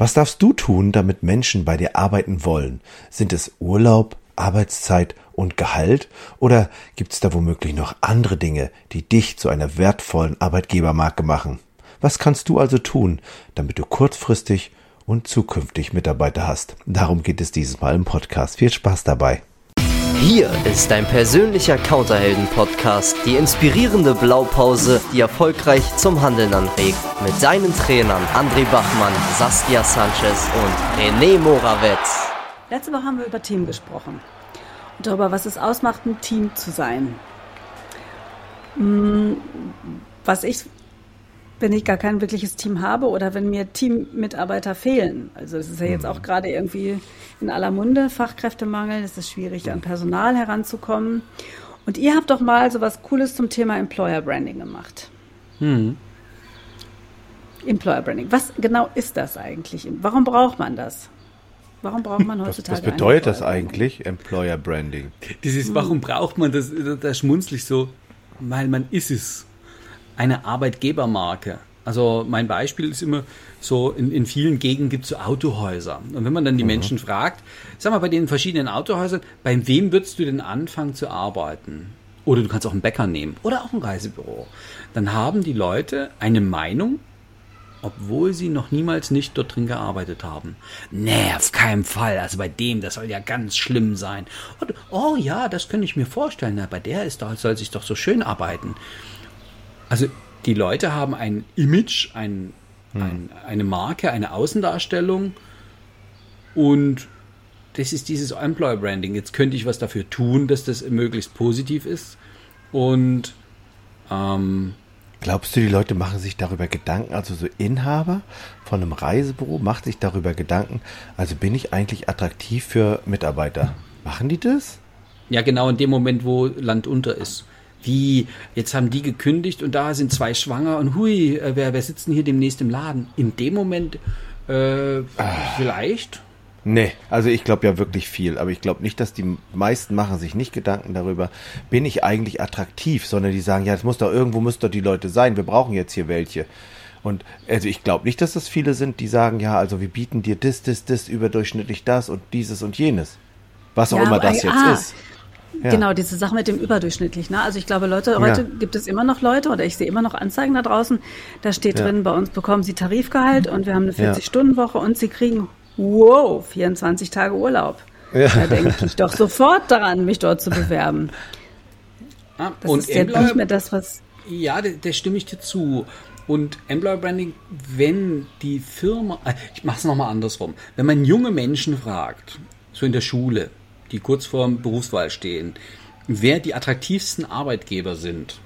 Was darfst du tun, damit Menschen bei dir arbeiten wollen? Sind es Urlaub, Arbeitszeit und Gehalt? Oder gibt es da womöglich noch andere Dinge, die dich zu einer wertvollen Arbeitgebermarke machen? Was kannst du also tun, damit du kurzfristig und zukünftig Mitarbeiter hast? Darum geht es dieses Mal im Podcast. Viel Spaß dabei. Hier ist dein persönlicher Counterhelden-Podcast, die inspirierende Blaupause, die erfolgreich zum Handeln anregt. Mit deinen Trainern André Bachmann, Saskia Sanchez und René Morawetz. Letzte Woche haben wir über Team gesprochen. Und darüber, was es ausmacht, ein Team zu sein. Hm, was ich wenn ich gar kein wirkliches Team habe oder wenn mir Teammitarbeiter fehlen. Also es ist ja jetzt mhm. auch gerade irgendwie in aller Munde, Fachkräftemangel, es ist schwierig, an Personal heranzukommen. Und ihr habt doch mal so was Cooles zum Thema Employer Branding gemacht. Mhm. Employer Branding. Was genau ist das eigentlich? Warum braucht man das? Warum braucht man heutzutage Was, was bedeutet das eigentlich, Employer Branding? Dieses, warum braucht man das? Da schmunzle ich so, weil man ist es eine Arbeitgebermarke. Also mein Beispiel ist immer so, in, in vielen Gegenden gibt es so Autohäuser. Und wenn man dann die mhm. Menschen fragt, sag mal, bei den verschiedenen Autohäusern, bei wem würdest du denn anfangen zu arbeiten? Oder du kannst auch einen Bäcker nehmen oder auch ein Reisebüro. Dann haben die Leute eine Meinung, obwohl sie noch niemals nicht dort drin gearbeitet haben. Nee, auf keinen Fall. Also bei dem, das soll ja ganz schlimm sein. Und, oh ja, das könnte ich mir vorstellen. Na, bei der ist doch, soll sich doch so schön arbeiten. Also die Leute haben ein Image, ein, hm. ein, eine Marke, eine Außendarstellung und das ist dieses Employer Branding. Jetzt könnte ich was dafür tun, dass das möglichst positiv ist und ähm, Glaubst du, die Leute machen sich darüber Gedanken, also so Inhaber von einem Reisebüro macht sich darüber Gedanken, also bin ich eigentlich attraktiv für Mitarbeiter? Machen die das? Ja, genau in dem Moment, wo Land unter ist wie, jetzt haben die gekündigt und da sind zwei schwanger und hui, äh, wer, wer sitzt denn hier demnächst im Laden? In dem Moment äh, vielleicht. Nee, also ich glaube ja wirklich viel, aber ich glaube nicht, dass die meisten machen sich nicht Gedanken darüber, bin ich eigentlich attraktiv, sondern die sagen, ja, es muss doch irgendwo müssen doch die Leute sein, wir brauchen jetzt hier welche. Und also ich glaube nicht, dass das viele sind, die sagen, ja, also wir bieten dir das, das, das, überdurchschnittlich das und dieses und jenes. Was auch ja, immer das jetzt ah, ist. Ja. Genau, diese Sache mit dem überdurchschnittlich. Ne? Also ich glaube, Leute, heute ja. gibt es immer noch Leute oder ich sehe immer noch Anzeigen da draußen. Da steht ja. drin, bei uns bekommen sie Tarifgehalt und wir haben eine 40-Stunden-Woche und sie kriegen, wow, 24 Tage Urlaub. Da denke ich doch sofort daran, mich dort zu bewerben. Ah, das und ist ja nicht mehr das, was. Ja, da, da stimme ich dir zu. Und Employer Branding, wenn die Firma, äh, ich mache es nochmal andersrum, wenn man junge Menschen fragt, so in der Schule, die kurz vorm Berufswahl stehen, wer die attraktivsten Arbeitgeber sind,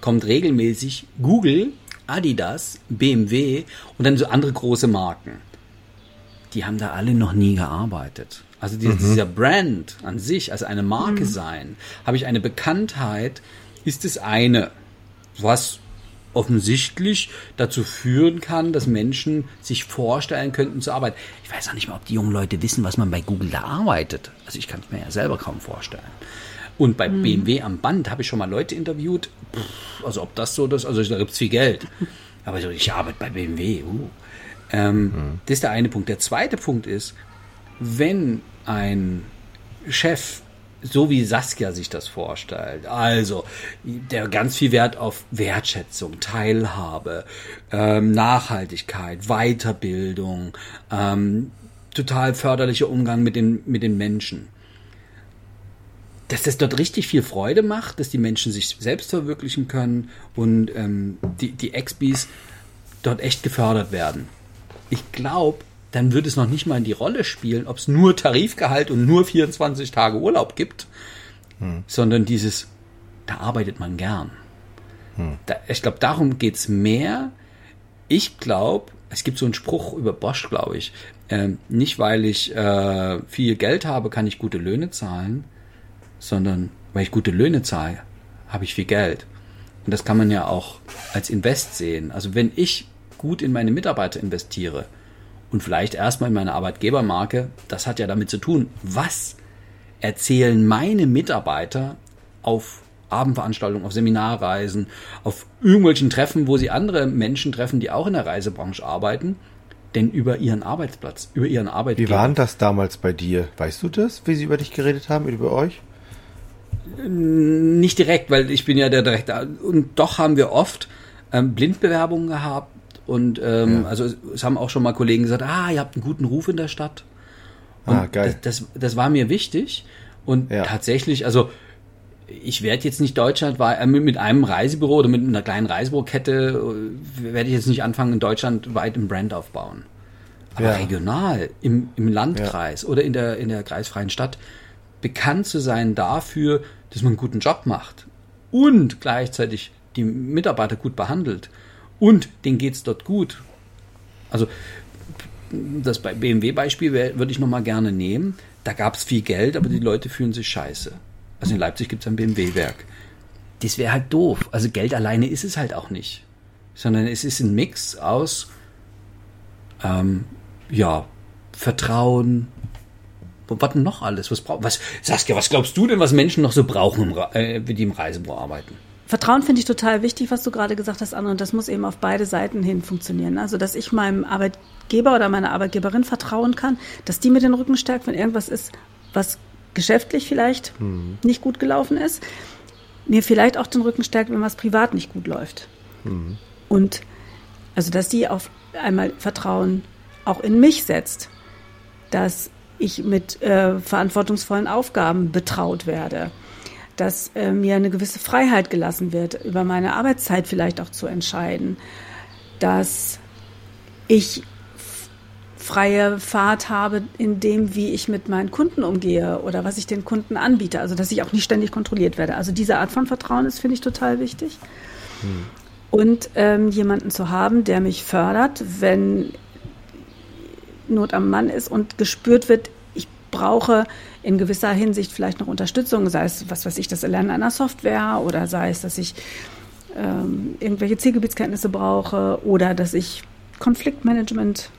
kommt regelmäßig Google, Adidas, BMW und dann so andere große Marken. Die haben da alle noch nie gearbeitet. Also dieser, mhm. dieser Brand an sich, also eine Marke mhm. sein, habe ich eine Bekanntheit, ist das eine, was offensichtlich dazu führen kann, dass Menschen sich vorstellen könnten zu arbeiten. Ich weiß auch nicht mal, ob die jungen Leute wissen, was man bei Google da arbeitet. Also ich kann es mir ja selber kaum vorstellen. Und bei hm. BMW am Band habe ich schon mal Leute interviewt. Pff, also ob das so das, also da gibt es viel Geld. Aber ich arbeite bei BMW. Uh. Ähm, hm. Das ist der eine Punkt. Der zweite Punkt ist, wenn ein Chef so wie Saskia sich das vorstellt. Also, der ganz viel Wert auf Wertschätzung, Teilhabe, ähm, Nachhaltigkeit, Weiterbildung, ähm, total förderlicher Umgang mit den, mit den Menschen. Dass das dort richtig viel Freude macht, dass die Menschen sich selbst verwirklichen können und ähm, die, die Expis dort echt gefördert werden. Ich glaube, dann würde es noch nicht mal in die Rolle spielen, ob es nur Tarifgehalt und nur 24 Tage Urlaub gibt, hm. sondern dieses, da arbeitet man gern. Hm. Da, ich glaube, darum geht es mehr. Ich glaube, es gibt so einen Spruch über Bosch, glaube ich. Äh, nicht, weil ich äh, viel Geld habe, kann ich gute Löhne zahlen, sondern weil ich gute Löhne zahle, habe ich viel Geld. Und das kann man ja auch als Invest sehen. Also wenn ich gut in meine Mitarbeiter investiere, und vielleicht erstmal in meine Arbeitgebermarke, das hat ja damit zu tun, was erzählen meine Mitarbeiter auf Abendveranstaltungen, auf Seminarreisen, auf irgendwelchen Treffen, wo sie andere Menschen treffen, die auch in der Reisebranche arbeiten. denn über ihren Arbeitsplatz, über ihren Arbeitgeber. Wie war denn das damals bei dir? Weißt du das, wie sie über dich geredet haben, über euch? Nicht direkt, weil ich bin ja der Direktor. Und doch haben wir oft ähm, Blindbewerbungen gehabt. Und ähm, ja. also es haben auch schon mal Kollegen gesagt, ah, ihr habt einen guten Ruf in der Stadt. Und ah, geil. Das, das, das war mir wichtig. Und ja. tatsächlich, also ich werde jetzt nicht deutschlandweit äh, mit einem Reisebüro oder mit einer kleinen Reisebürokette äh, werde ich jetzt nicht anfangen, in Deutschland weit im Brand aufbauen. Aber ja. regional, im, im Landkreis ja. oder in der, in der kreisfreien Stadt bekannt zu sein dafür, dass man einen guten Job macht und gleichzeitig die Mitarbeiter gut behandelt und denen geht es dort gut. Also das BMW-Beispiel würde ich nochmal gerne nehmen. Da gab es viel Geld, aber die Leute fühlen sich scheiße. Also in Leipzig gibt es ein BMW-Werk. Das wäre halt doof. Also Geld alleine ist es halt auch nicht. Sondern es ist ein Mix aus ähm, ja, Vertrauen, was denn noch alles? Was braucht was Saskia, was glaubst du denn, was Menschen noch so brauchen, äh, die im Reisebüro arbeiten? Vertrauen finde ich total wichtig, was du gerade gesagt hast, Anne, und das muss eben auf beide Seiten hin funktionieren. Also, dass ich meinem Arbeitgeber oder meiner Arbeitgeberin vertrauen kann, dass die mir den Rücken stärkt, wenn irgendwas ist, was geschäftlich vielleicht mhm. nicht gut gelaufen ist, mir vielleicht auch den Rücken stärkt, wenn was privat nicht gut läuft. Mhm. Und also, dass die auf einmal Vertrauen auch in mich setzt, dass ich mit äh, verantwortungsvollen Aufgaben betraut werde, dass äh, mir eine gewisse Freiheit gelassen wird, über meine Arbeitszeit vielleicht auch zu entscheiden, dass ich freie Fahrt habe in dem, wie ich mit meinen Kunden umgehe oder was ich den Kunden anbiete. Also, dass ich auch nicht ständig kontrolliert werde. Also, diese Art von Vertrauen ist, finde ich, total wichtig. Hm. Und ähm, jemanden zu haben, der mich fördert, wenn Not am Mann ist und gespürt wird, brauche in gewisser Hinsicht vielleicht noch Unterstützung, sei es, was weiß ich, das Erlernen einer Software oder sei es, dass ich ähm, irgendwelche Zielgebietskenntnisse brauche oder dass ich Konfliktmanagement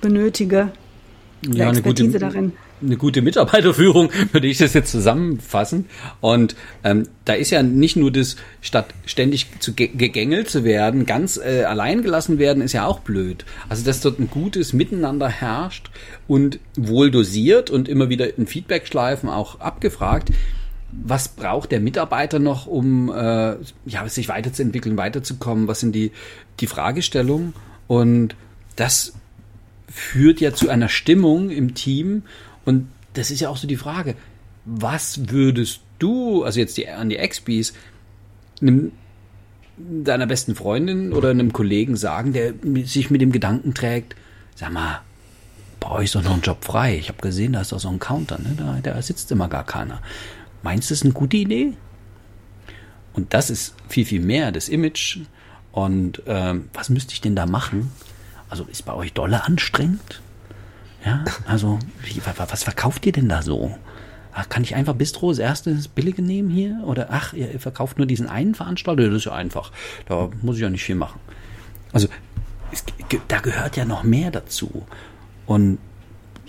benötige. Ja, eine gute, darin. Eine gute Mitarbeiterführung, würde ich das jetzt zusammenfassen. Und ähm, da ist ja nicht nur das, statt ständig zu gegängelt zu werden, ganz äh, allein gelassen werden, ist ja auch blöd. Also, dass dort ein gutes Miteinander herrscht und wohl dosiert und immer wieder in Feedback-Schleifen auch abgefragt, was braucht der Mitarbeiter noch, um äh, ja, sich weiterzuentwickeln, weiterzukommen? Was sind die, die Fragestellungen? Und das führt ja zu einer Stimmung im Team. Und das ist ja auch so die Frage, was würdest du, also jetzt die, an die einem, deiner besten Freundin oder einem Kollegen sagen, der sich mit dem Gedanken trägt, sag mal, bei euch ist doch noch ein Job frei. Ich habe gesehen, da ist doch so ein Counter, ne? da, da sitzt immer gar keiner. Meinst du, das ist eine gute Idee? Und das ist viel, viel mehr das Image. Und ähm, was müsste ich denn da machen, also ist bei euch dolle anstrengend? Ja, also wie, was verkauft ihr denn da so? Ach, kann ich einfach Bistro das erste das billige nehmen hier? Oder ach, ihr verkauft nur diesen einen Veranstalter? Das ist ja einfach. Da muss ich ja nicht viel machen. Also es, da gehört ja noch mehr dazu. Und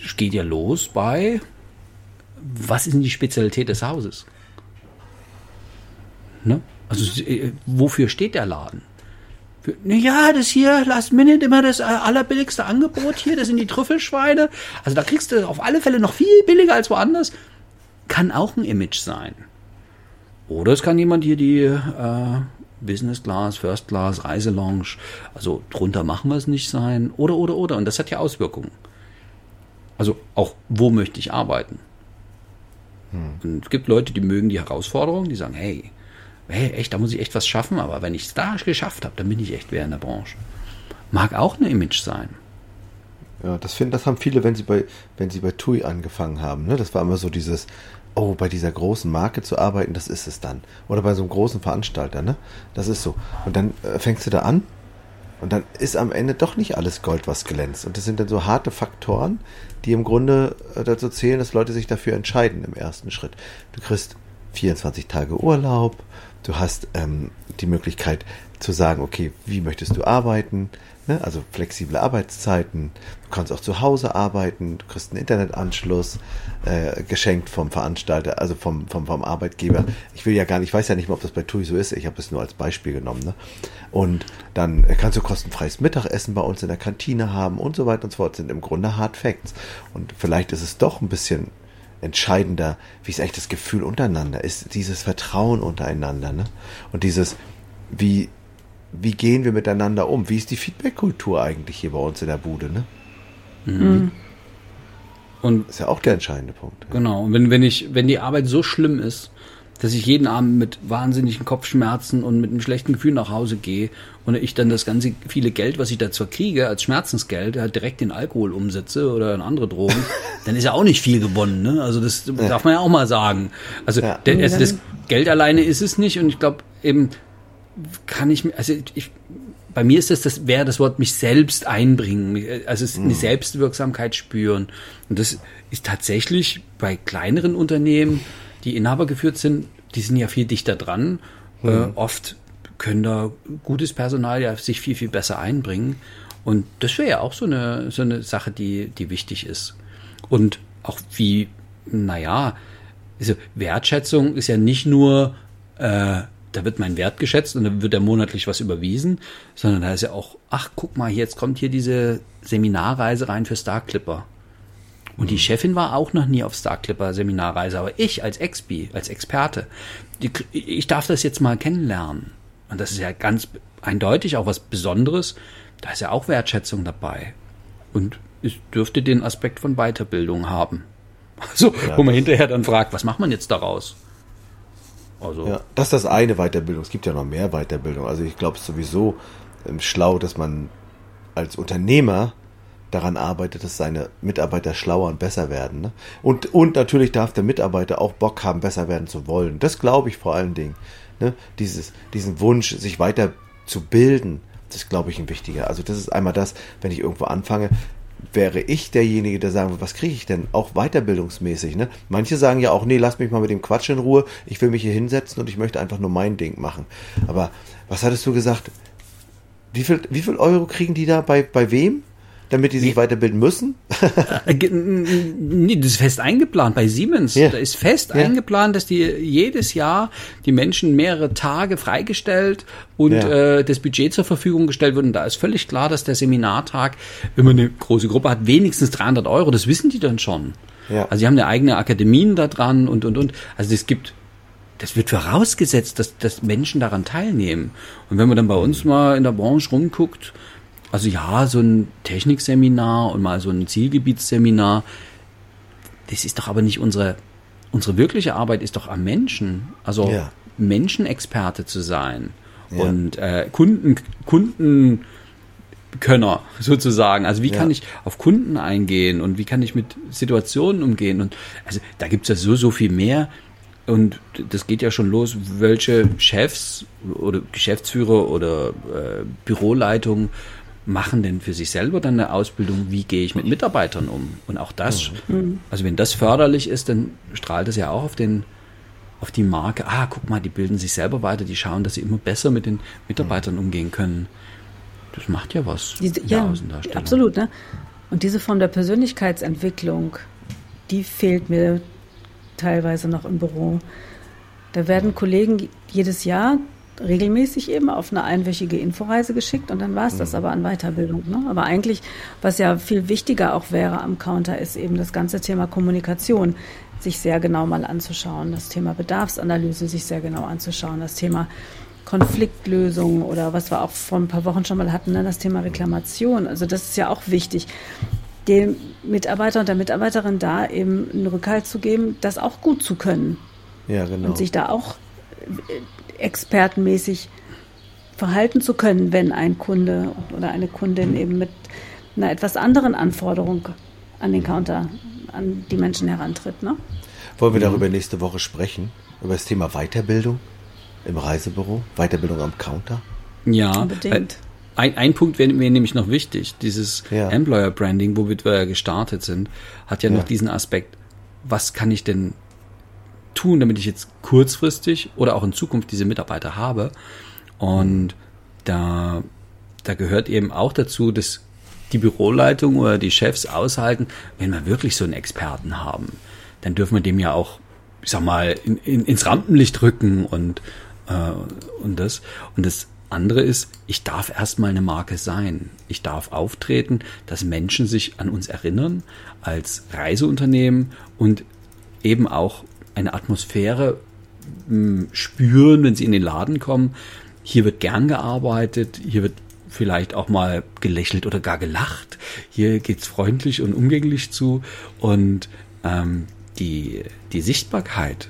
es geht ja los bei, was ist denn die Spezialität des Hauses? Ne? Also äh, wofür steht der Laden? Ja, das hier, Last Minute, immer das äh, allerbilligste Angebot hier, das sind die Trüffelschweine. Also da kriegst du auf alle Fälle noch viel billiger als woanders. Kann auch ein Image sein. Oder es kann jemand hier die äh, Business Class, First Class, Reiselounge, also drunter machen wir es nicht sein. Oder, oder, oder. Und das hat ja Auswirkungen. Also auch, wo möchte ich arbeiten? Hm. Und es gibt Leute, die mögen die Herausforderung, die sagen, hey, hey, echt, da muss ich echt was schaffen, aber wenn ich es da geschafft habe, dann bin ich echt wer in der Branche. Mag auch ein Image sein. Ja, das finden, das haben viele, wenn sie bei, wenn sie bei TUI angefangen haben. Ne? Das war immer so dieses, oh, bei dieser großen Marke zu arbeiten, das ist es dann. Oder bei so einem großen Veranstalter, ne? Das ist so. Und dann äh, fängst du da an und dann ist am Ende doch nicht alles Gold, was glänzt. Und das sind dann so harte Faktoren, die im Grunde äh, dazu zählen, dass Leute sich dafür entscheiden im ersten Schritt. Du kriegst 24 Tage Urlaub, du hast ähm, die Möglichkeit zu sagen, okay, wie möchtest du arbeiten? Ne? Also flexible Arbeitszeiten. Du kannst auch zu Hause arbeiten. Du kriegst einen Internetanschluss äh, geschenkt vom Veranstalter, also vom, vom, vom Arbeitgeber. Ich will ja gar nicht, ich weiß ja nicht mehr, ob das bei TUI so ist. Ich habe es nur als Beispiel genommen. Ne? Und dann kannst du kostenfreies Mittagessen bei uns in der Kantine haben und so weiter und so fort. Das sind im Grunde Hard Facts. Und vielleicht ist es doch ein bisschen entscheidender, wie ist eigentlich das Gefühl untereinander, ist dieses Vertrauen untereinander, ne? Und dieses, wie, wie gehen wir miteinander um? Wie ist die Feedback-Kultur eigentlich hier bei uns in der Bude, ne? Mhm. Und das ist ja auch der entscheidende Punkt. Genau. Und wenn, wenn ich, wenn die Arbeit so schlimm ist, dass ich jeden Abend mit wahnsinnigen Kopfschmerzen und mit einem schlechten Gefühl nach Hause gehe und ich dann das ganze viele Geld, was ich da zwar kriege als Schmerzensgeld, halt direkt in Alkohol umsetze oder in andere Drogen, dann ist ja auch nicht viel gewonnen. Ne? Also das ja. darf man ja auch mal sagen. Also, ja. der, also das Geld alleine ist es nicht und ich glaube eben kann ich mir, also ich, bei mir ist das, das wäre das Wort mich selbst einbringen, also eine mhm. Selbstwirksamkeit spüren. Und das ist tatsächlich bei kleineren Unternehmen, die Inhaber geführt sind, die sind ja viel dichter dran. Mhm. Äh, oft können da gutes Personal ja sich viel, viel besser einbringen. Und das wäre ja auch so eine, so eine Sache, die, die wichtig ist. Und auch wie, naja, also Wertschätzung ist ja nicht nur, äh, da wird mein Wert geschätzt und dann wird er monatlich was überwiesen, sondern da ist ja auch, ach, guck mal, jetzt kommt hier diese Seminarreise rein für Star Clipper. Und die. Chefin war auch noch nie auf Star Clipper Seminarreise, aber ich als Expi, als Experte, die, ich darf das jetzt mal kennenlernen. Und das ist ja ganz eindeutig auch was Besonderes. Da ist ja auch Wertschätzung dabei. Und es dürfte den Aspekt von Weiterbildung haben. Also, ja, wo man hinterher dann fragt, was macht man jetzt daraus? Also. Ja, das ist das eine Weiterbildung. Es gibt ja noch mehr Weiterbildung. Also ich glaube es sowieso ähm, schlau, dass man als Unternehmer daran arbeitet, dass seine Mitarbeiter schlauer und besser werden. Ne? Und, und natürlich darf der Mitarbeiter auch Bock haben, besser werden zu wollen. Das glaube ich vor allen Dingen. Ne? Dieses, diesen Wunsch, sich weiter zu bilden, das glaube ich, ein wichtiger. Also das ist einmal das, wenn ich irgendwo anfange, wäre ich derjenige, der sagen würde, was kriege ich denn? Auch weiterbildungsmäßig. Ne? Manche sagen ja auch, nee, lass mich mal mit dem Quatsch in Ruhe, ich will mich hier hinsetzen und ich möchte einfach nur mein Ding machen. Aber was hattest du gesagt? Wie viel, wie viel Euro kriegen die da bei, bei wem? Damit die sich weiterbilden müssen? Äh, nee, das ist fest eingeplant bei Siemens. Ja. Da ist fest ja. eingeplant, dass die jedes Jahr die Menschen mehrere Tage freigestellt und ja. äh, das Budget zur Verfügung gestellt wird. Und da ist völlig klar, dass der Seminartag, wenn man eine große Gruppe hat, wenigstens 300 Euro, das wissen die dann schon. Ja. Also sie haben eine eigene Akademien da dran und, und, und. Also es gibt das wird vorausgesetzt, dass, dass Menschen daran teilnehmen. Und wenn man dann bei uns mal in der Branche rumguckt, also ja, so ein Technikseminar und mal so ein Zielgebietsseminar, das ist doch aber nicht unsere, unsere wirkliche Arbeit ist doch am Menschen. Also ja. Menschenexperte zu sein ja. und äh, Kunden, Kunden, Könner sozusagen. Also wie ja. kann ich auf Kunden eingehen und wie kann ich mit Situationen umgehen? Und also da gibt es ja so, so viel mehr. Und das geht ja schon los, welche Chefs oder Geschäftsführer oder äh, Büroleitungen machen denn für sich selber dann eine Ausbildung, wie gehe ich mit Mitarbeitern um? Und auch das, mhm. also wenn das förderlich ist, dann strahlt das ja auch auf den auf die Marke, ah, guck mal, die bilden sich selber weiter, die schauen, dass sie immer besser mit den Mitarbeitern mhm. umgehen können. Das macht ja was. Diese, ja, absolut. Ne? Und diese Form der Persönlichkeitsentwicklung, die fehlt mir teilweise noch im Büro. Da werden Kollegen jedes Jahr regelmäßig eben auf eine einwöchige Inforeise geschickt und dann war es das mhm. aber an Weiterbildung. Ne? Aber eigentlich, was ja viel wichtiger auch wäre am Counter, ist eben das ganze Thema Kommunikation sich sehr genau mal anzuschauen, das Thema Bedarfsanalyse sich sehr genau anzuschauen, das Thema Konfliktlösung oder was wir auch vor ein paar Wochen schon mal hatten, ne? das Thema Reklamation. Also das ist ja auch wichtig, dem Mitarbeiter und der Mitarbeiterin da eben einen Rückhalt zu geben, das auch gut zu können. Ja, genau. Und sich da auch expertenmäßig verhalten zu können, wenn ein Kunde oder eine Kundin eben mit einer etwas anderen Anforderung an den Counter, an die Menschen herantritt. Ne? Wollen wir darüber nächste Woche sprechen? Über das Thema Weiterbildung im Reisebüro? Weiterbildung am Counter? Ja, unbedingt. Ein, ein Punkt wäre mir nämlich noch wichtig. Dieses ja. Employer Branding, womit wir ja gestartet sind, hat ja, ja noch diesen Aspekt, was kann ich denn tun, damit ich jetzt kurzfristig oder auch in Zukunft diese Mitarbeiter habe? Und da, da gehört eben auch dazu, dass die Büroleitung oder die Chefs aushalten, wenn wir wirklich so einen Experten haben, dann dürfen wir dem ja auch, ich sag mal, in, in, ins Rampenlicht rücken und, äh, und das. Und das andere ist, ich darf erstmal eine Marke sein. Ich darf auftreten, dass Menschen sich an uns erinnern als Reiseunternehmen und eben auch eine Atmosphäre hm, spüren, wenn sie in den Laden kommen. Hier wird gern gearbeitet, hier wird vielleicht auch mal gelächelt oder gar gelacht. Hier geht's freundlich und umgänglich zu und ähm, die, die Sichtbarkeit.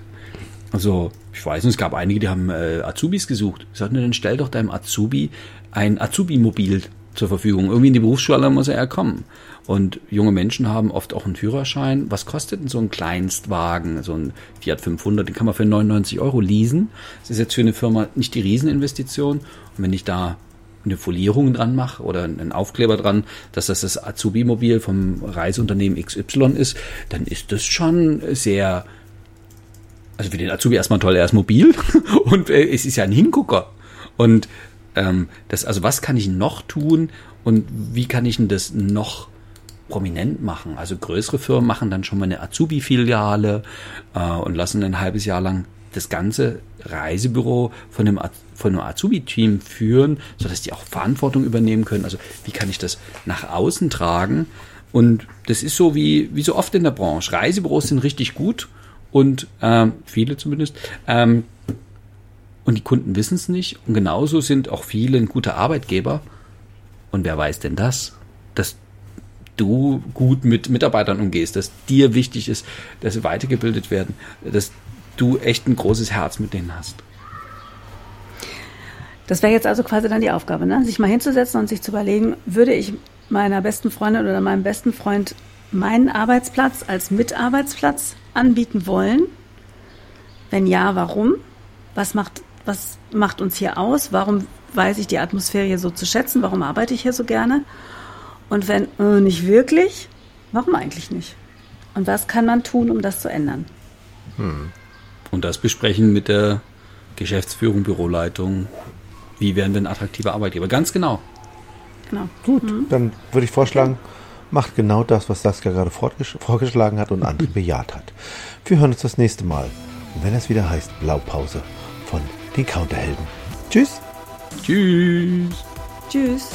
Also ich weiß nicht, es gab einige, die haben äh, Azubis gesucht. Ich dann stell doch deinem Azubi ein Azubi-Mobil zur Verfügung. Irgendwie in die Berufsschule muss er ja kommen. Und junge Menschen haben oft auch einen Führerschein. Was kostet denn so ein Kleinstwagen, so ein Fiat 500? Den kann man für 99 Euro leasen. Das ist jetzt für eine Firma nicht die Rieseninvestition. Und wenn ich da eine Folierung dran mache oder einen Aufkleber dran, dass das das Azubi-Mobil vom Reiseunternehmen XY ist, dann ist das schon sehr, also für den Azubi erstmal toll, er ist mobil und äh, es ist ja ein Hingucker. Und ähm, das, also was kann ich noch tun und wie kann ich denn das noch prominent machen? Also größere Firmen machen dann schon mal eine Azubi-Filiale äh, und lassen ein halbes Jahr lang das ganze Reisebüro von einem, von einem Azubi-Team führen, sodass die auch Verantwortung übernehmen können. Also wie kann ich das nach außen tragen? Und das ist so wie, wie so oft in der Branche. Reisebüros sind richtig gut und ähm, viele zumindest. Ähm, und die Kunden wissen es nicht. Und genauso sind auch viele ein guter Arbeitgeber. Und wer weiß denn das? Dass du gut mit Mitarbeitern umgehst, dass dir wichtig ist, dass sie weitergebildet werden, dass du echt ein großes Herz mit denen hast. Das wäre jetzt also quasi dann die Aufgabe, ne? sich mal hinzusetzen und sich zu überlegen, würde ich meiner besten Freundin oder meinem besten Freund meinen Arbeitsplatz als Mitarbeitsplatz anbieten wollen? Wenn ja, warum? Was macht, was macht uns hier aus? Warum weiß ich die Atmosphäre hier so zu schätzen? Warum arbeite ich hier so gerne? Und wenn äh, nicht wirklich, warum eigentlich nicht? Und was kann man tun, um das zu ändern? Hm. Und das besprechen mit der Geschäftsführung, Büroleitung. Wie werden wir ein attraktiver Arbeitgeber? Ganz genau. Genau. Gut, mhm. dann würde ich vorschlagen, macht genau das, was Saskia gerade vorgeschlagen hat und André bejaht hat. Wir hören uns das nächste Mal, wenn es wieder heißt Blaupause den Counterhelden. Tschüss. Tschüss. Tschüss.